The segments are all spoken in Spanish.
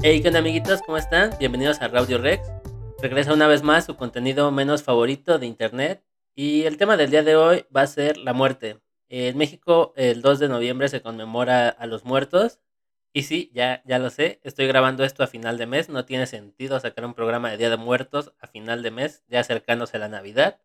Hey, ¿qué onda amiguitos? ¿Cómo están? Bienvenidos a Radio Rex. Regresa una vez más su contenido menos favorito de internet. Y el tema del día de hoy va a ser la muerte. En México el 2 de noviembre se conmemora a los muertos. Y sí, ya, ya lo sé, estoy grabando esto a final de mes. No tiene sentido sacar un programa de Día de Muertos a final de mes, ya acercándose a la Navidad.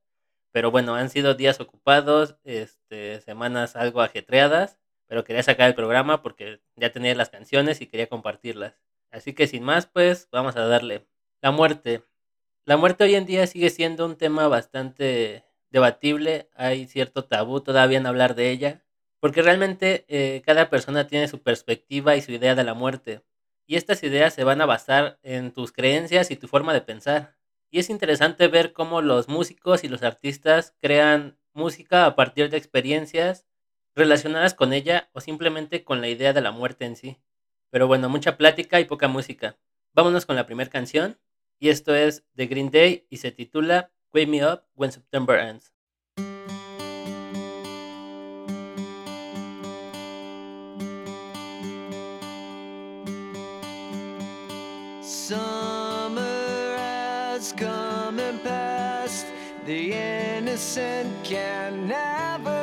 Pero bueno, han sido días ocupados, este, semanas algo ajetreadas. Pero quería sacar el programa porque ya tenía las canciones y quería compartirlas. Así que sin más, pues vamos a darle. La muerte. La muerte hoy en día sigue siendo un tema bastante debatible. Hay cierto tabú todavía en hablar de ella. Porque realmente eh, cada persona tiene su perspectiva y su idea de la muerte. Y estas ideas se van a basar en tus creencias y tu forma de pensar. Y es interesante ver cómo los músicos y los artistas crean música a partir de experiencias relacionadas con ella o simplemente con la idea de la muerte en sí. Pero bueno, mucha plática y poca música. Vámonos con la primera canción. Y esto es The Green Day y se titula Wake Me Up When September Ends. Summer has come and passed. The innocent can never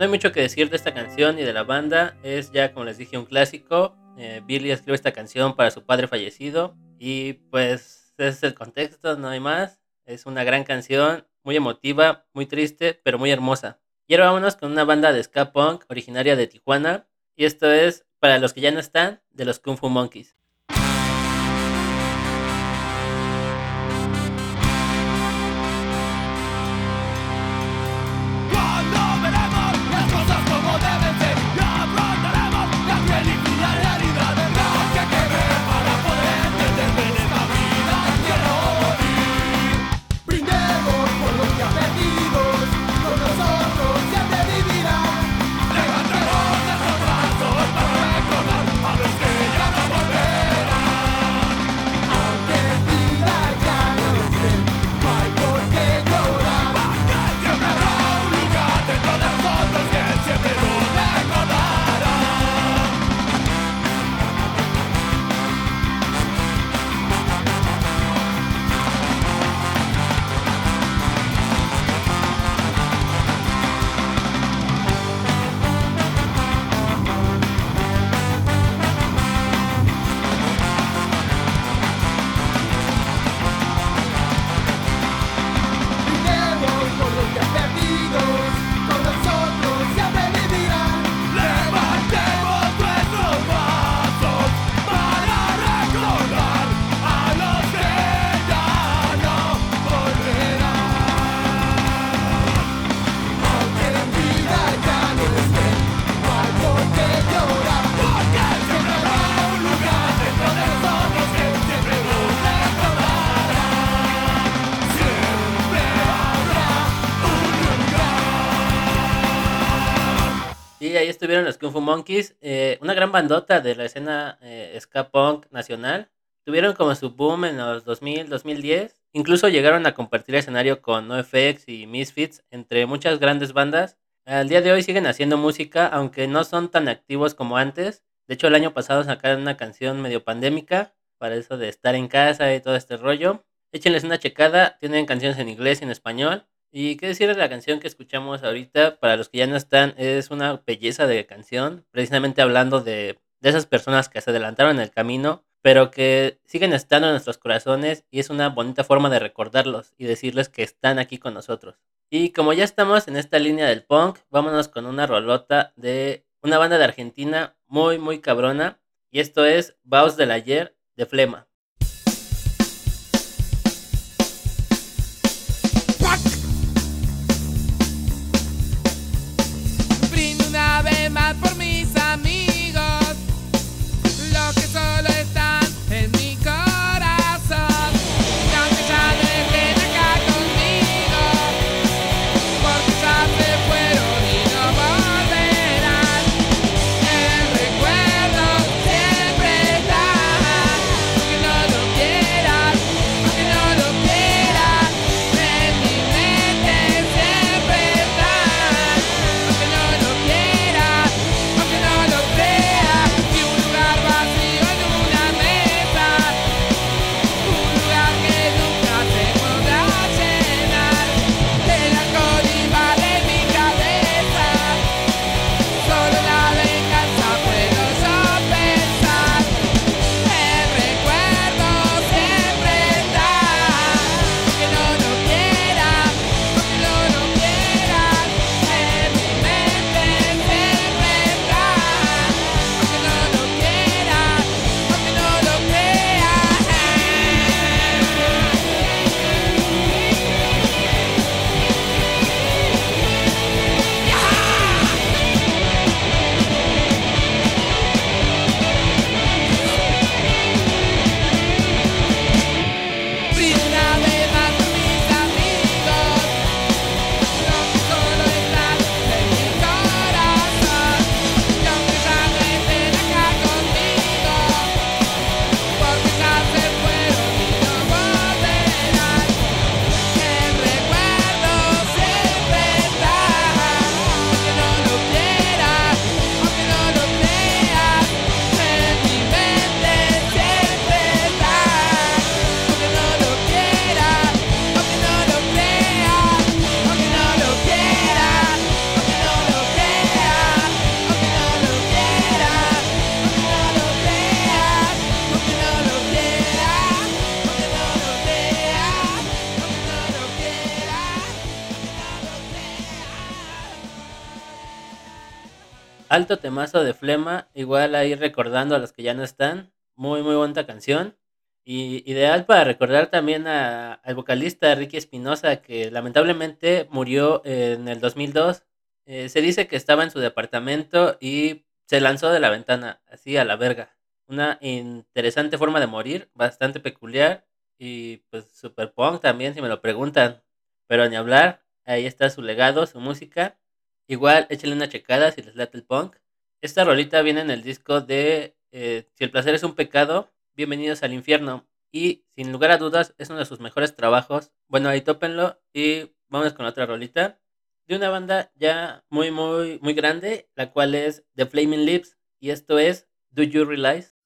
No hay mucho que decir de esta canción y de la banda. Es ya, como les dije, un clásico. Eh, Billy escribe esta canción para su padre fallecido. Y pues ese es el contexto, no hay más. Es una gran canción, muy emotiva, muy triste, pero muy hermosa. Y ahora vámonos con una banda de ska punk originaria de Tijuana. Y esto es, para los que ya no están, de los Kung Fu Monkeys. Estuvieron los Kung Fu Monkeys, eh, una gran bandota de la escena eh, ska punk nacional. Tuvieron como su boom en los 2000, 2010. Incluso llegaron a compartir escenario con NoFX y Misfits, entre muchas grandes bandas. Al día de hoy siguen haciendo música, aunque no son tan activos como antes. De hecho, el año pasado sacaron una canción medio pandémica, para eso de estar en casa y todo este rollo. Échenles una checada, tienen canciones en inglés y en español. Y qué decir de la canción que escuchamos ahorita, para los que ya no están, es una belleza de canción, precisamente hablando de, de esas personas que se adelantaron en el camino, pero que siguen estando en nuestros corazones y es una bonita forma de recordarlos y decirles que están aquí con nosotros. Y como ya estamos en esta línea del punk, vámonos con una rolota de una banda de Argentina muy, muy cabrona. Y esto es Baus del Ayer de Flema. Una vez más por mis Alto temazo de Flema, igual ahí recordando a los que ya no están. Muy, muy bonita canción. Y ideal para recordar también a- al vocalista Ricky Espinosa, que lamentablemente murió en el 2002. Eh, se dice que estaba en su departamento y se lanzó de la ventana, así a la verga. Una interesante forma de morir, bastante peculiar y pues super punk también, si me lo preguntan. Pero ni hablar, ahí está su legado, su música. Igual, échenle una checada si les late el punk. Esta rolita viene en el disco de eh, Si el placer es un pecado, bienvenidos al infierno. Y sin lugar a dudas, es uno de sus mejores trabajos. Bueno, ahí tópenlo y vamos con otra rolita. De una banda ya muy, muy, muy grande, la cual es The Flaming Lips. Y esto es Do You Realize?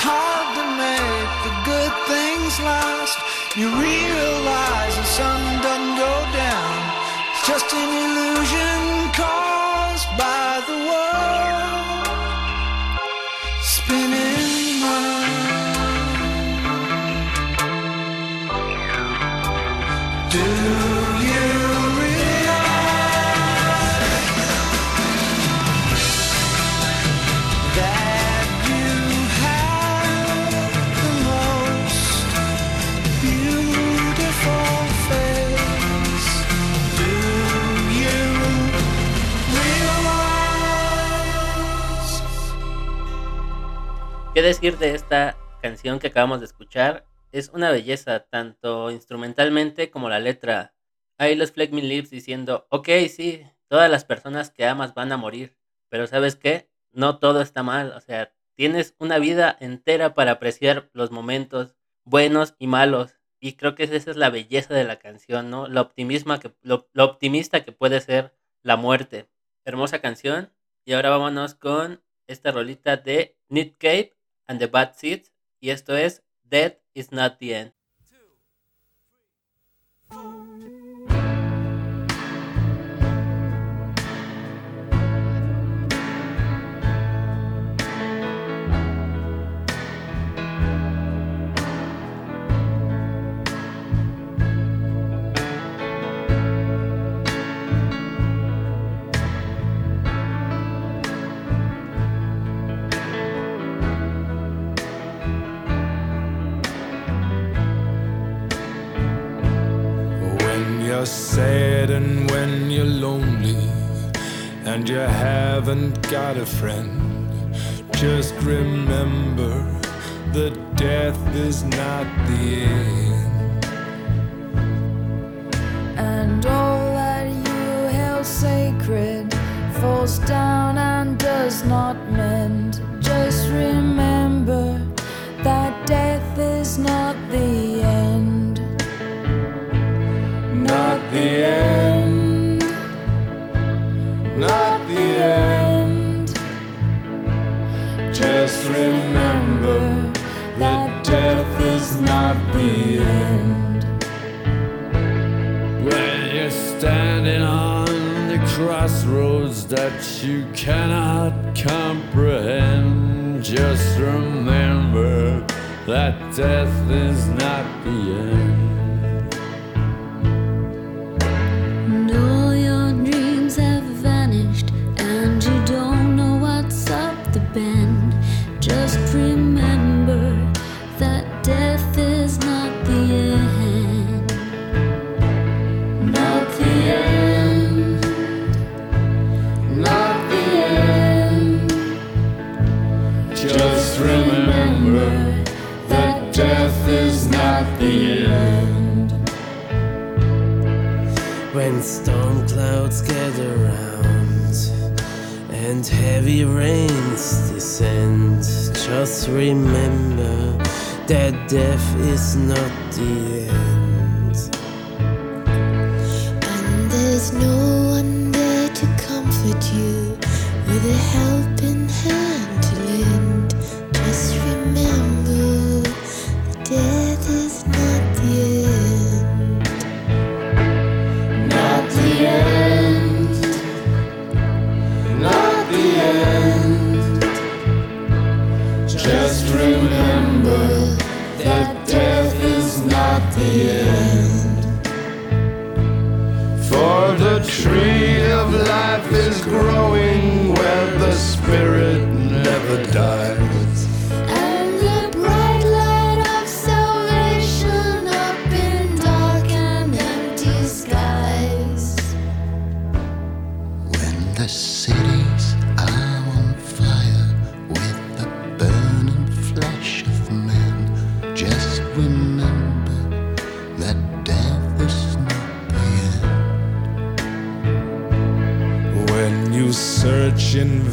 It's hard to make the good things last. You realize the sun doesn't go down. It's just an illusion ¿Qué decir de esta canción que acabamos de escuchar? Es una belleza, tanto instrumentalmente como la letra. Ahí los Fleck Me Lips diciendo, ok, sí, todas las personas que amas van a morir, pero ¿sabes qué? No todo está mal, o sea, tienes una vida entera para apreciar los momentos buenos y malos. Y creo que esa es la belleza de la canción, ¿no? Lo, optimismo que, lo, optimista que puede ser la muerte. Hermosa canción. Y ahora vámonos con esta rolita de Nick Cave and the Bad Seeds. Y esto es Death is not the end. And you haven't got a friend. Just remember that death is not the end. That you cannot comprehend, just remember that death is not the end. Heavy rains descend, just remember that death is not the end. And there's no one there to comfort you with a helping remember that death is not the end. For the tree of life is growing where the spirit never dies.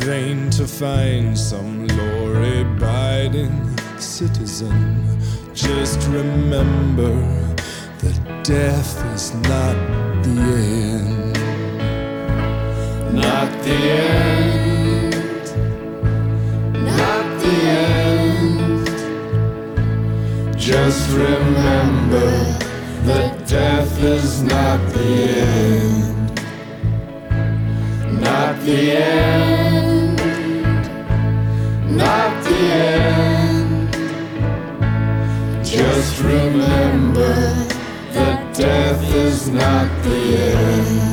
Vain to find some law abiding citizen, just remember that death is not the end. Not the end. Not the end. Just remember that death is not the end. Not the end. End. Just remember that death is not the end.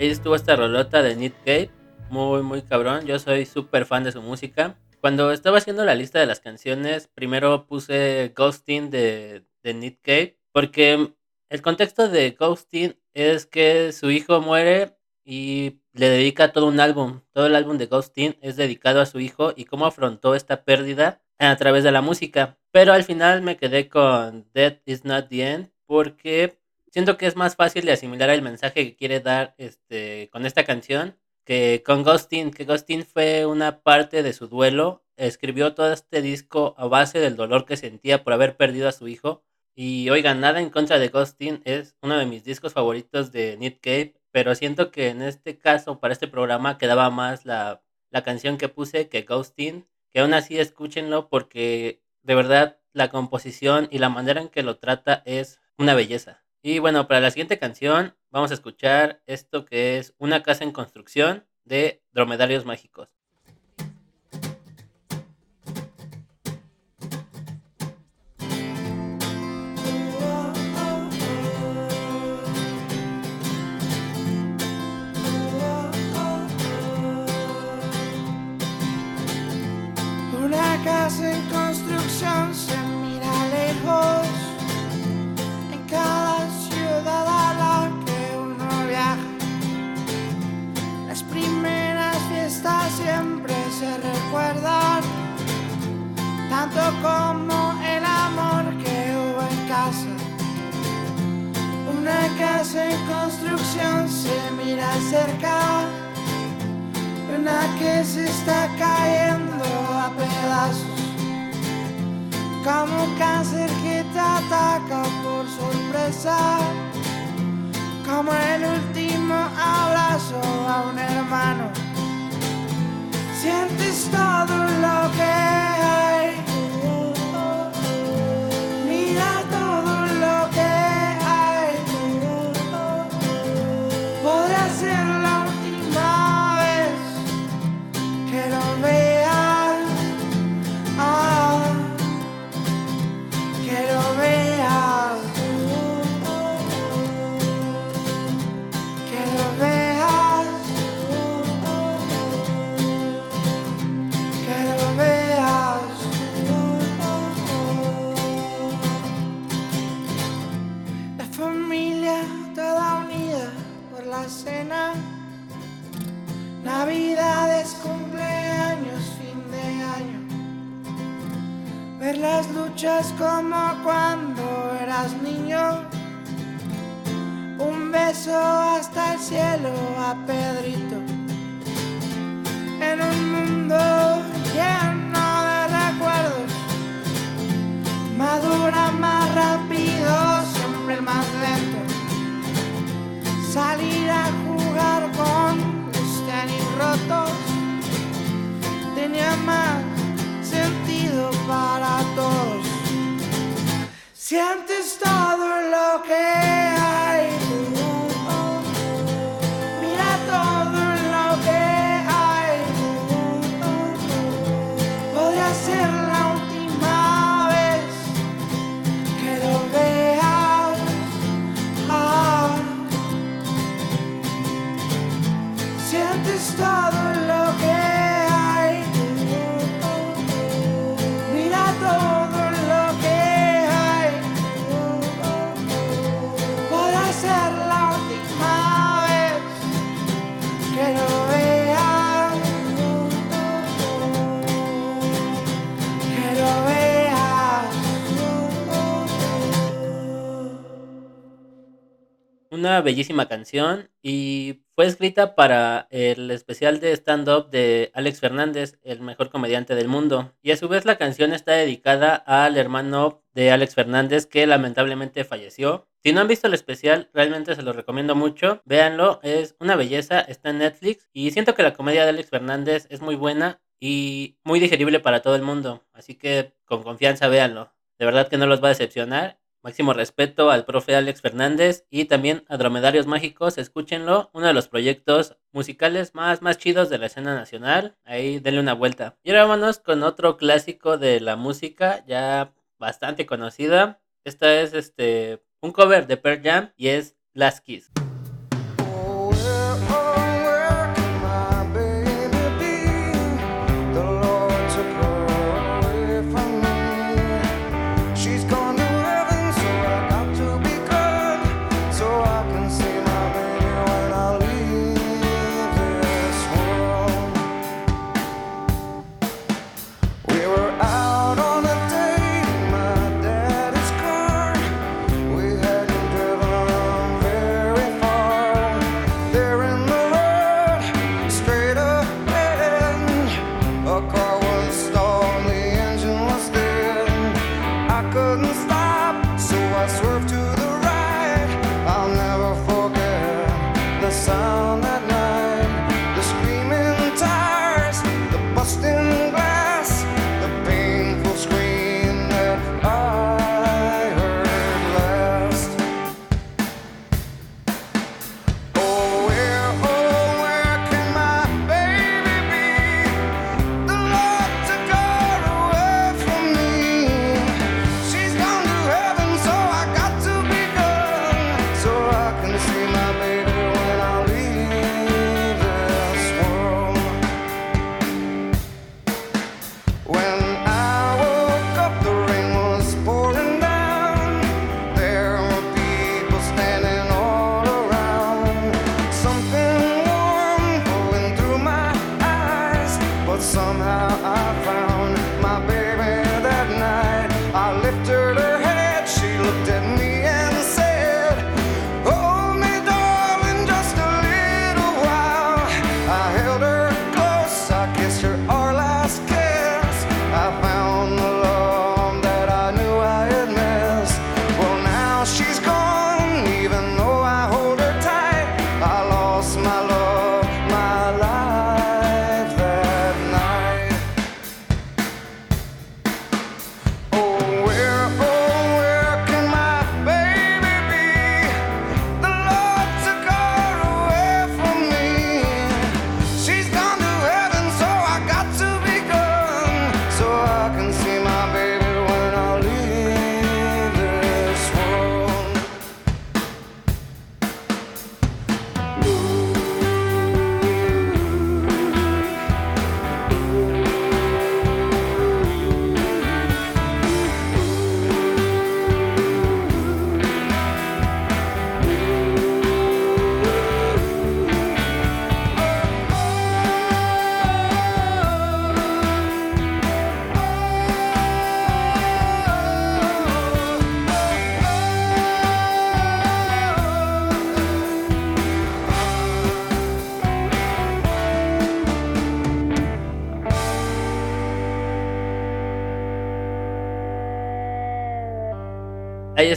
Ahí estuvo esta rolota de Nick Cave. Muy, muy cabrón. Yo soy súper fan de su música. Cuando estaba haciendo la lista de las canciones, primero puse Ghosting de, de Nick. Porque el contexto de Ghosting es que su hijo muere y le dedica todo un álbum. Todo el álbum de Ghosting es dedicado a su hijo y cómo afrontó esta pérdida a través de la música. Pero al final me quedé con Death is not the end porque siento que es más fácil de asimilar el mensaje que quiere dar este con esta canción que con Ghosting, que Ghosting fue una parte de su duelo, escribió todo este disco a base del dolor que sentía por haber perdido a su hijo. Y oigan, nada en contra de Ghosting, es uno de mis discos favoritos de Nick Cave, pero siento que en este caso, para este programa, quedaba más la, la canción que puse que Ghosting, que aún así escúchenlo porque de verdad la composición y la manera en que lo trata es una belleza. Y bueno, para la siguiente canción vamos a escuchar esto que es Una casa en construcción de Dromedarios Mágicos. Todo lo que hay. Mira todo lo que hay. Podrá ser la última vez que lo veas. Que lo veas. Una bellísima canción y fue escrita para el especial de stand-up de Alex Fernández, el mejor comediante del mundo. Y a su vez la canción está dedicada al hermano de Alex Fernández que lamentablemente falleció. Si no han visto el especial, realmente se lo recomiendo mucho. Véanlo, es una belleza, está en Netflix y siento que la comedia de Alex Fernández es muy buena y muy digerible para todo el mundo. Así que con confianza véanlo. De verdad que no los va a decepcionar. Máximo respeto al profe Alex Fernández y también a Dromedarios Mágicos, escúchenlo, uno de los proyectos musicales más, más chidos de la escena nacional, ahí denle una vuelta. Y ahora vámonos con otro clásico de la música, ya bastante conocida. Esta es este un cover de Pearl Jam y es Last Kiss.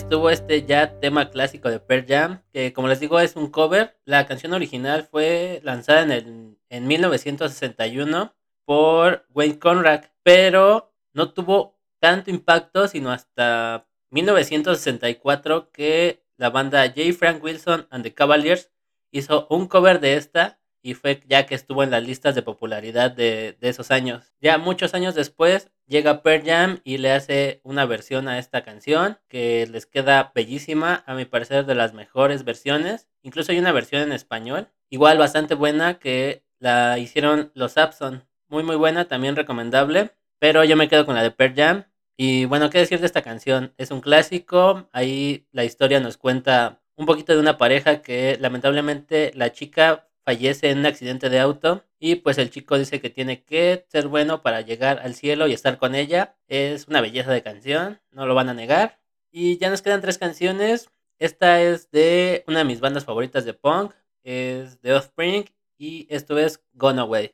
Estuvo este ya tema clásico de Pearl Jam, que como les digo es un cover. La canción original fue lanzada en, el, en 1961 por Wayne Conrad, pero no tuvo tanto impacto sino hasta 1964 que la banda J. Frank Wilson and the Cavaliers hizo un cover de esta y fue ya que estuvo en las listas de popularidad de, de esos años. Ya muchos años después llega Pearl Jam y le hace una versión a esta canción que les queda bellísima, a mi parecer de las mejores versiones. Incluso hay una versión en español, igual bastante buena que la hicieron los Abson. Muy muy buena, también recomendable, pero yo me quedo con la de Pearl Jam. Y bueno, ¿qué decir de esta canción? Es un clásico, ahí la historia nos cuenta un poquito de una pareja que lamentablemente la chica fallece en un accidente de auto y pues el chico dice que tiene que ser bueno para llegar al cielo y estar con ella. Es una belleza de canción, no lo van a negar. Y ya nos quedan tres canciones. Esta es de una de mis bandas favoritas de punk, es The Offspring y esto es Gone Away.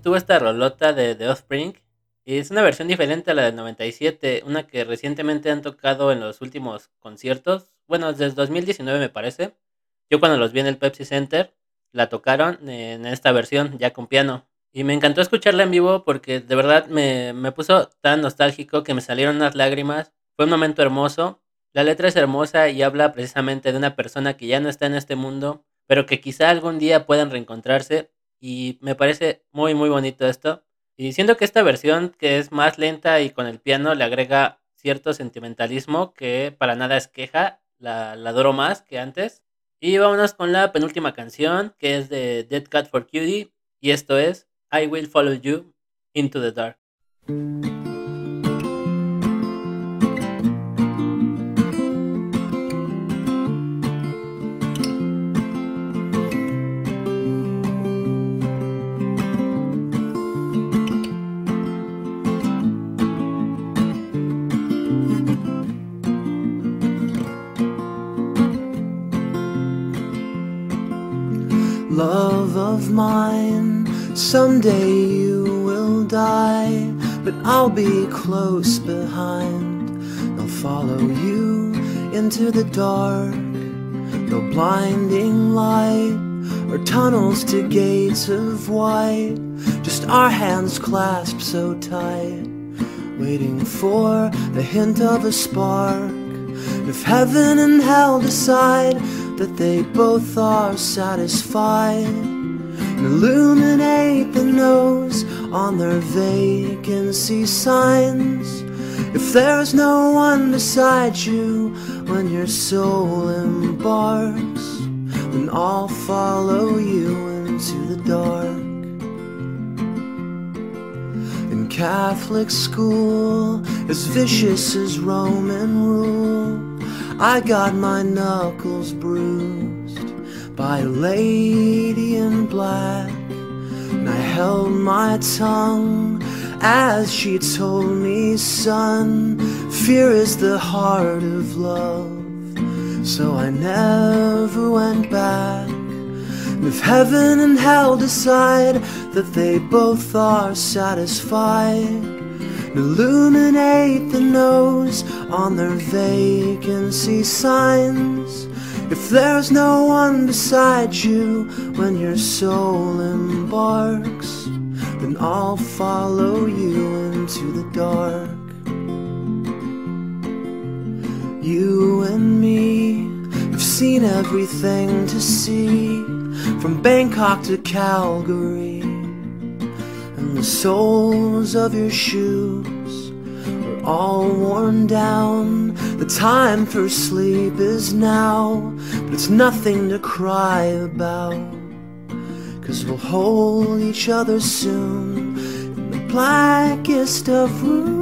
Estuvo esta rolota de The Offspring. Y es una versión diferente a la del 97, una que recientemente han tocado en los últimos conciertos. Bueno, desde 2019 me parece. Yo cuando los vi en el Pepsi Center, la tocaron en esta versión, ya con piano. Y me encantó escucharla en vivo porque de verdad me, me puso tan nostálgico que me salieron unas lágrimas. Fue un momento hermoso. La letra es hermosa y habla precisamente de una persona que ya no está en este mundo, pero que quizá algún día puedan reencontrarse. Y me parece muy, muy bonito esto. Y siento que esta versión, que es más lenta y con el piano, le agrega cierto sentimentalismo que para nada es queja. La, la adoro más que antes. Y vámonos con la penúltima canción, que es de Dead Cat for Cutie, y esto es I Will Follow You Into the Dark. Someday you will die, but I'll be close behind. I'll follow you into the dark, no blinding light or tunnels to gates of white, just our hands clasped so tight, waiting for the hint of a spark. If heaven and hell decide that they both are satisfied, and illuminate the nose on their vacancy signs. If there's no one beside you when your soul embarks, then I'll follow you into the dark. In Catholic school, as vicious as Roman rule, I got my knuckles bruised by a lady in black. And I held my tongue as she told me, son, fear is the heart of love. So I never went back. And if heaven and hell decide that they both are satisfied, illuminate the nose on their vacancy signs. If there's no one beside you when your soul embarks, then I'll follow you into the dark. You and me have seen everything to see, from Bangkok to Calgary and the soles of your shoes all worn down. The time for sleep is now, but it's nothing to cry about. Cause we'll hold each other soon in the blackest of rooms.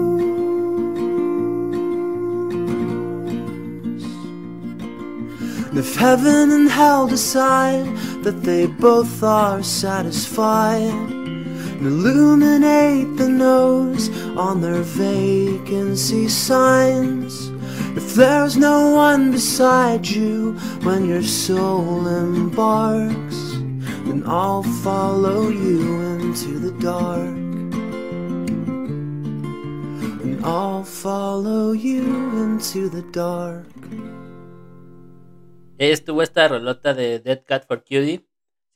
If heaven and hell decide that they both are satisfied, and illuminate the nose on their vacancy signs. If there's no one beside you when your soul embarks, then I'll follow you into the dark. And I'll follow you into the dark. Estuvo esta rolota de Dead Cat for Cutie.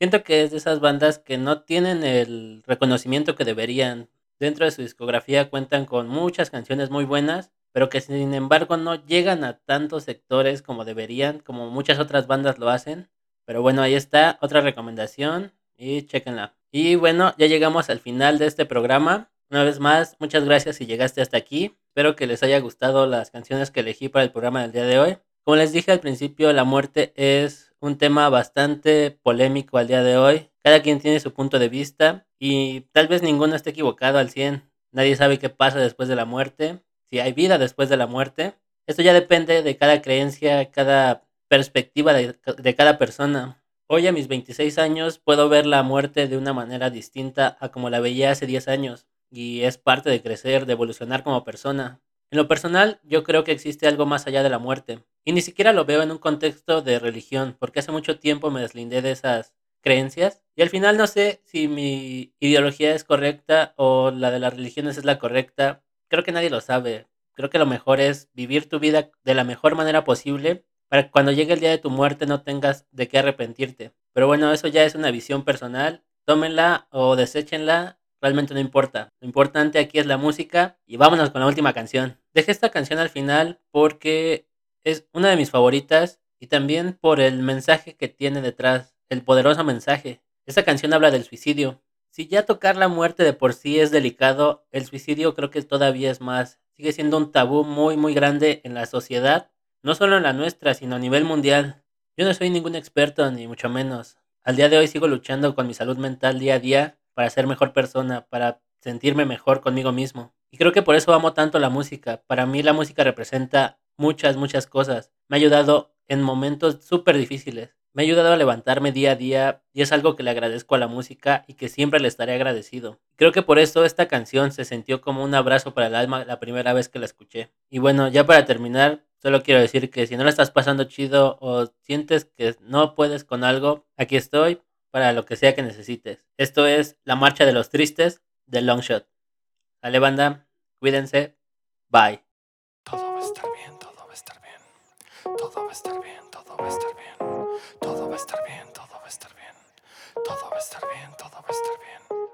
Siento que es de esas bandas que no tienen el reconocimiento que deberían. Dentro de su discografía cuentan con muchas canciones muy buenas, pero que sin embargo no llegan a tantos sectores como deberían, como muchas otras bandas lo hacen. Pero bueno, ahí está, otra recomendación y chequenla. Y bueno, ya llegamos al final de este programa. Una vez más, muchas gracias si llegaste hasta aquí. Espero que les haya gustado las canciones que elegí para el programa del día de hoy. Como les dije al principio, la muerte es un tema bastante polémico al día de hoy. Cada quien tiene su punto de vista y tal vez ninguno esté equivocado al 100. Nadie sabe qué pasa después de la muerte, si hay vida después de la muerte. Esto ya depende de cada creencia, cada perspectiva de, de cada persona. Hoy a mis 26 años puedo ver la muerte de una manera distinta a como la veía hace 10 años y es parte de crecer, de evolucionar como persona. En lo personal, yo creo que existe algo más allá de la muerte. Y ni siquiera lo veo en un contexto de religión, porque hace mucho tiempo me deslindé de esas creencias. Y al final no sé si mi ideología es correcta o la de las religiones es la correcta. Creo que nadie lo sabe. Creo que lo mejor es vivir tu vida de la mejor manera posible para que cuando llegue el día de tu muerte no tengas de qué arrepentirte. Pero bueno, eso ya es una visión personal. Tómenla o deséchenla realmente no importa. Lo importante aquí es la música y vámonos con la última canción. Dejé esta canción al final porque es una de mis favoritas y también por el mensaje que tiene detrás, el poderoso mensaje. Esta canción habla del suicidio. Si ya tocar la muerte de por sí es delicado, el suicidio creo que todavía es más. Sigue siendo un tabú muy muy grande en la sociedad, no solo en la nuestra, sino a nivel mundial. Yo no soy ningún experto, ni mucho menos. Al día de hoy sigo luchando con mi salud mental día a día para ser mejor persona, para sentirme mejor conmigo mismo. Y creo que por eso amo tanto la música. Para mí la música representa muchas, muchas cosas. Me ha ayudado en momentos súper difíciles. Me ha ayudado a levantarme día a día y es algo que le agradezco a la música y que siempre le estaré agradecido. Creo que por eso esta canción se sintió como un abrazo para el alma la primera vez que la escuché. Y bueno, ya para terminar, solo quiero decir que si no la estás pasando chido o sientes que no puedes con algo, aquí estoy para lo que sea que necesites. Esto es La Marcha de los Tristes de Longshot. Dale banda, cuídense, bye. Todo va a estar bien, todo va a estar bien. Todo va a estar bien, todo va a estar bien. Todo va a estar bien, todo va a estar bien.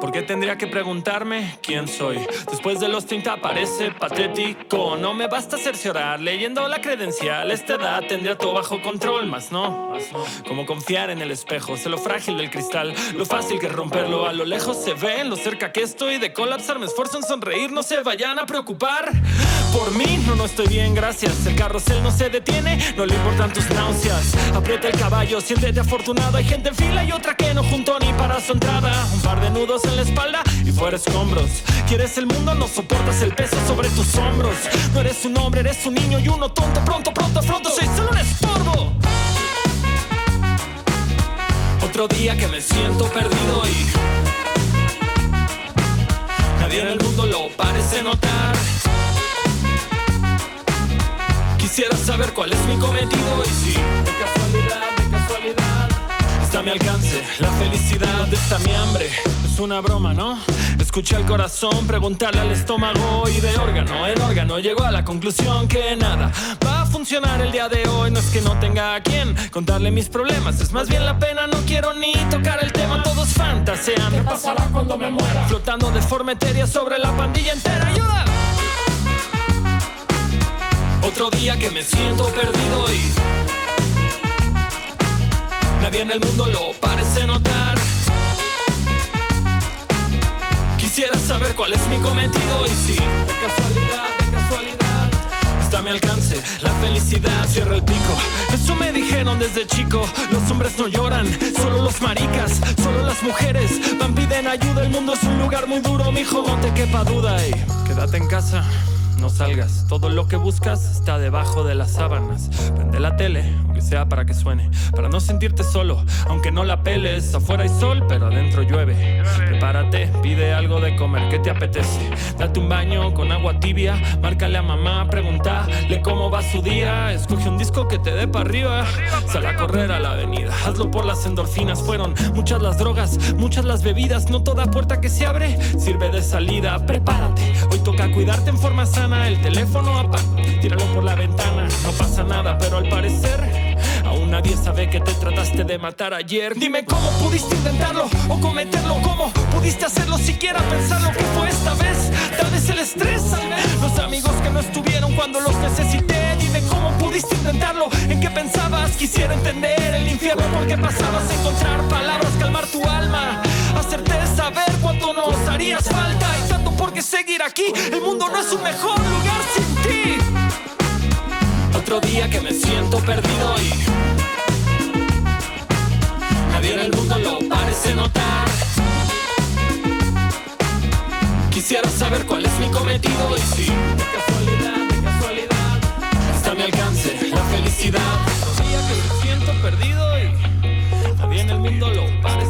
¿Por qué tendría que preguntarme quién soy? Después de los 30 parece patético. No me basta cerciorar leyendo la credencial. Esta edad tendría todo bajo control, más no. Como confiar en el espejo, sé lo frágil del cristal, lo fácil que romperlo. A lo lejos se ve, en lo cerca que estoy de colapsar. Me esfuerzo en sonreír, no se vayan a preocupar. Por mí, no, no estoy bien, gracias. El carrusel no se detiene, no le importan tus náuseas. Aprieta el caballo, siéntete afortunado. Hay gente en fila y otra que no juntó ni para su entrada. Un par de nudos en la espalda y fuera escombros. Quieres el mundo, no soportas el peso sobre tus hombros. No eres un hombre, eres un niño y uno tonto. Pronto, pronto, pronto, soy solo un estorbo. Otro día que me siento perdido y nadie en el mundo lo parece notar. Quisiera saber cuál es mi cometido y si de casualidad, de casualidad está a mi alcance la felicidad está mi hambre. Es una broma, ¿no? Escuché al corazón preguntarle al estómago y de órgano en órgano llegó a la conclusión que nada va a funcionar el día de hoy. No es que no tenga a quien contarle mis problemas, es más bien la pena. No quiero ni tocar el tema, todos fantasean. ¿Qué pasará cuando me muera? Flotando de forma etérea sobre la pandilla entera. ¡Ayuda! Otro día que me siento perdido y nadie en el mundo lo parece notar. Quisiera saber cuál es mi cometido y si de casualidad, de casualidad está a mi alcance la felicidad. Cierra el pico. Eso me dijeron desde chico. Los hombres no lloran, solo los maricas, solo las mujeres van piden ayuda. El mundo es un lugar muy duro, mijo, no te quepa duda y quédate en casa. No salgas, todo lo que buscas está debajo de las sábanas. Prende la tele, aunque sea para que suene, para no sentirte solo, aunque no la peles. Afuera hay sol, pero adentro llueve. Prepárate, pide algo de comer, ¿qué te apetece? Date un baño con agua tibia, márcale a mamá, pregúntale cómo va su día. Escoge un disco que te dé para arriba, sal a correr a la avenida. Hazlo por las endorfinas, fueron muchas las drogas, muchas las bebidas. No toda puerta que se abre sirve de salida. Prepárate, hoy toca cuidarte en forma sana. El teléfono tíralo por la ventana. No pasa nada, pero al parecer aún nadie sabe que te trataste de matar ayer. Dime cómo pudiste intentarlo o cometerlo, cómo pudiste hacerlo, siquiera pensar lo que fue esta vez. Tal vez el estrés, los amigos que no estuvieron cuando los necesité. Dime cómo pudiste intentarlo, en qué pensabas. Quisiera entender el infierno por qué pasabas, encontrar palabras, calmar tu alma, hacerte saber cuánto nos harías falta. Y tanto por qué seguir aquí, el mundo no es un mejor lugar ti. Otro día que me siento perdido y nadie en el mundo lo parece notar. Quisiera saber cuál es mi cometido y si de casualidad, de casualidad está a mi alcance la felicidad. Otro día que me siento perdido y nadie en el mundo lo parece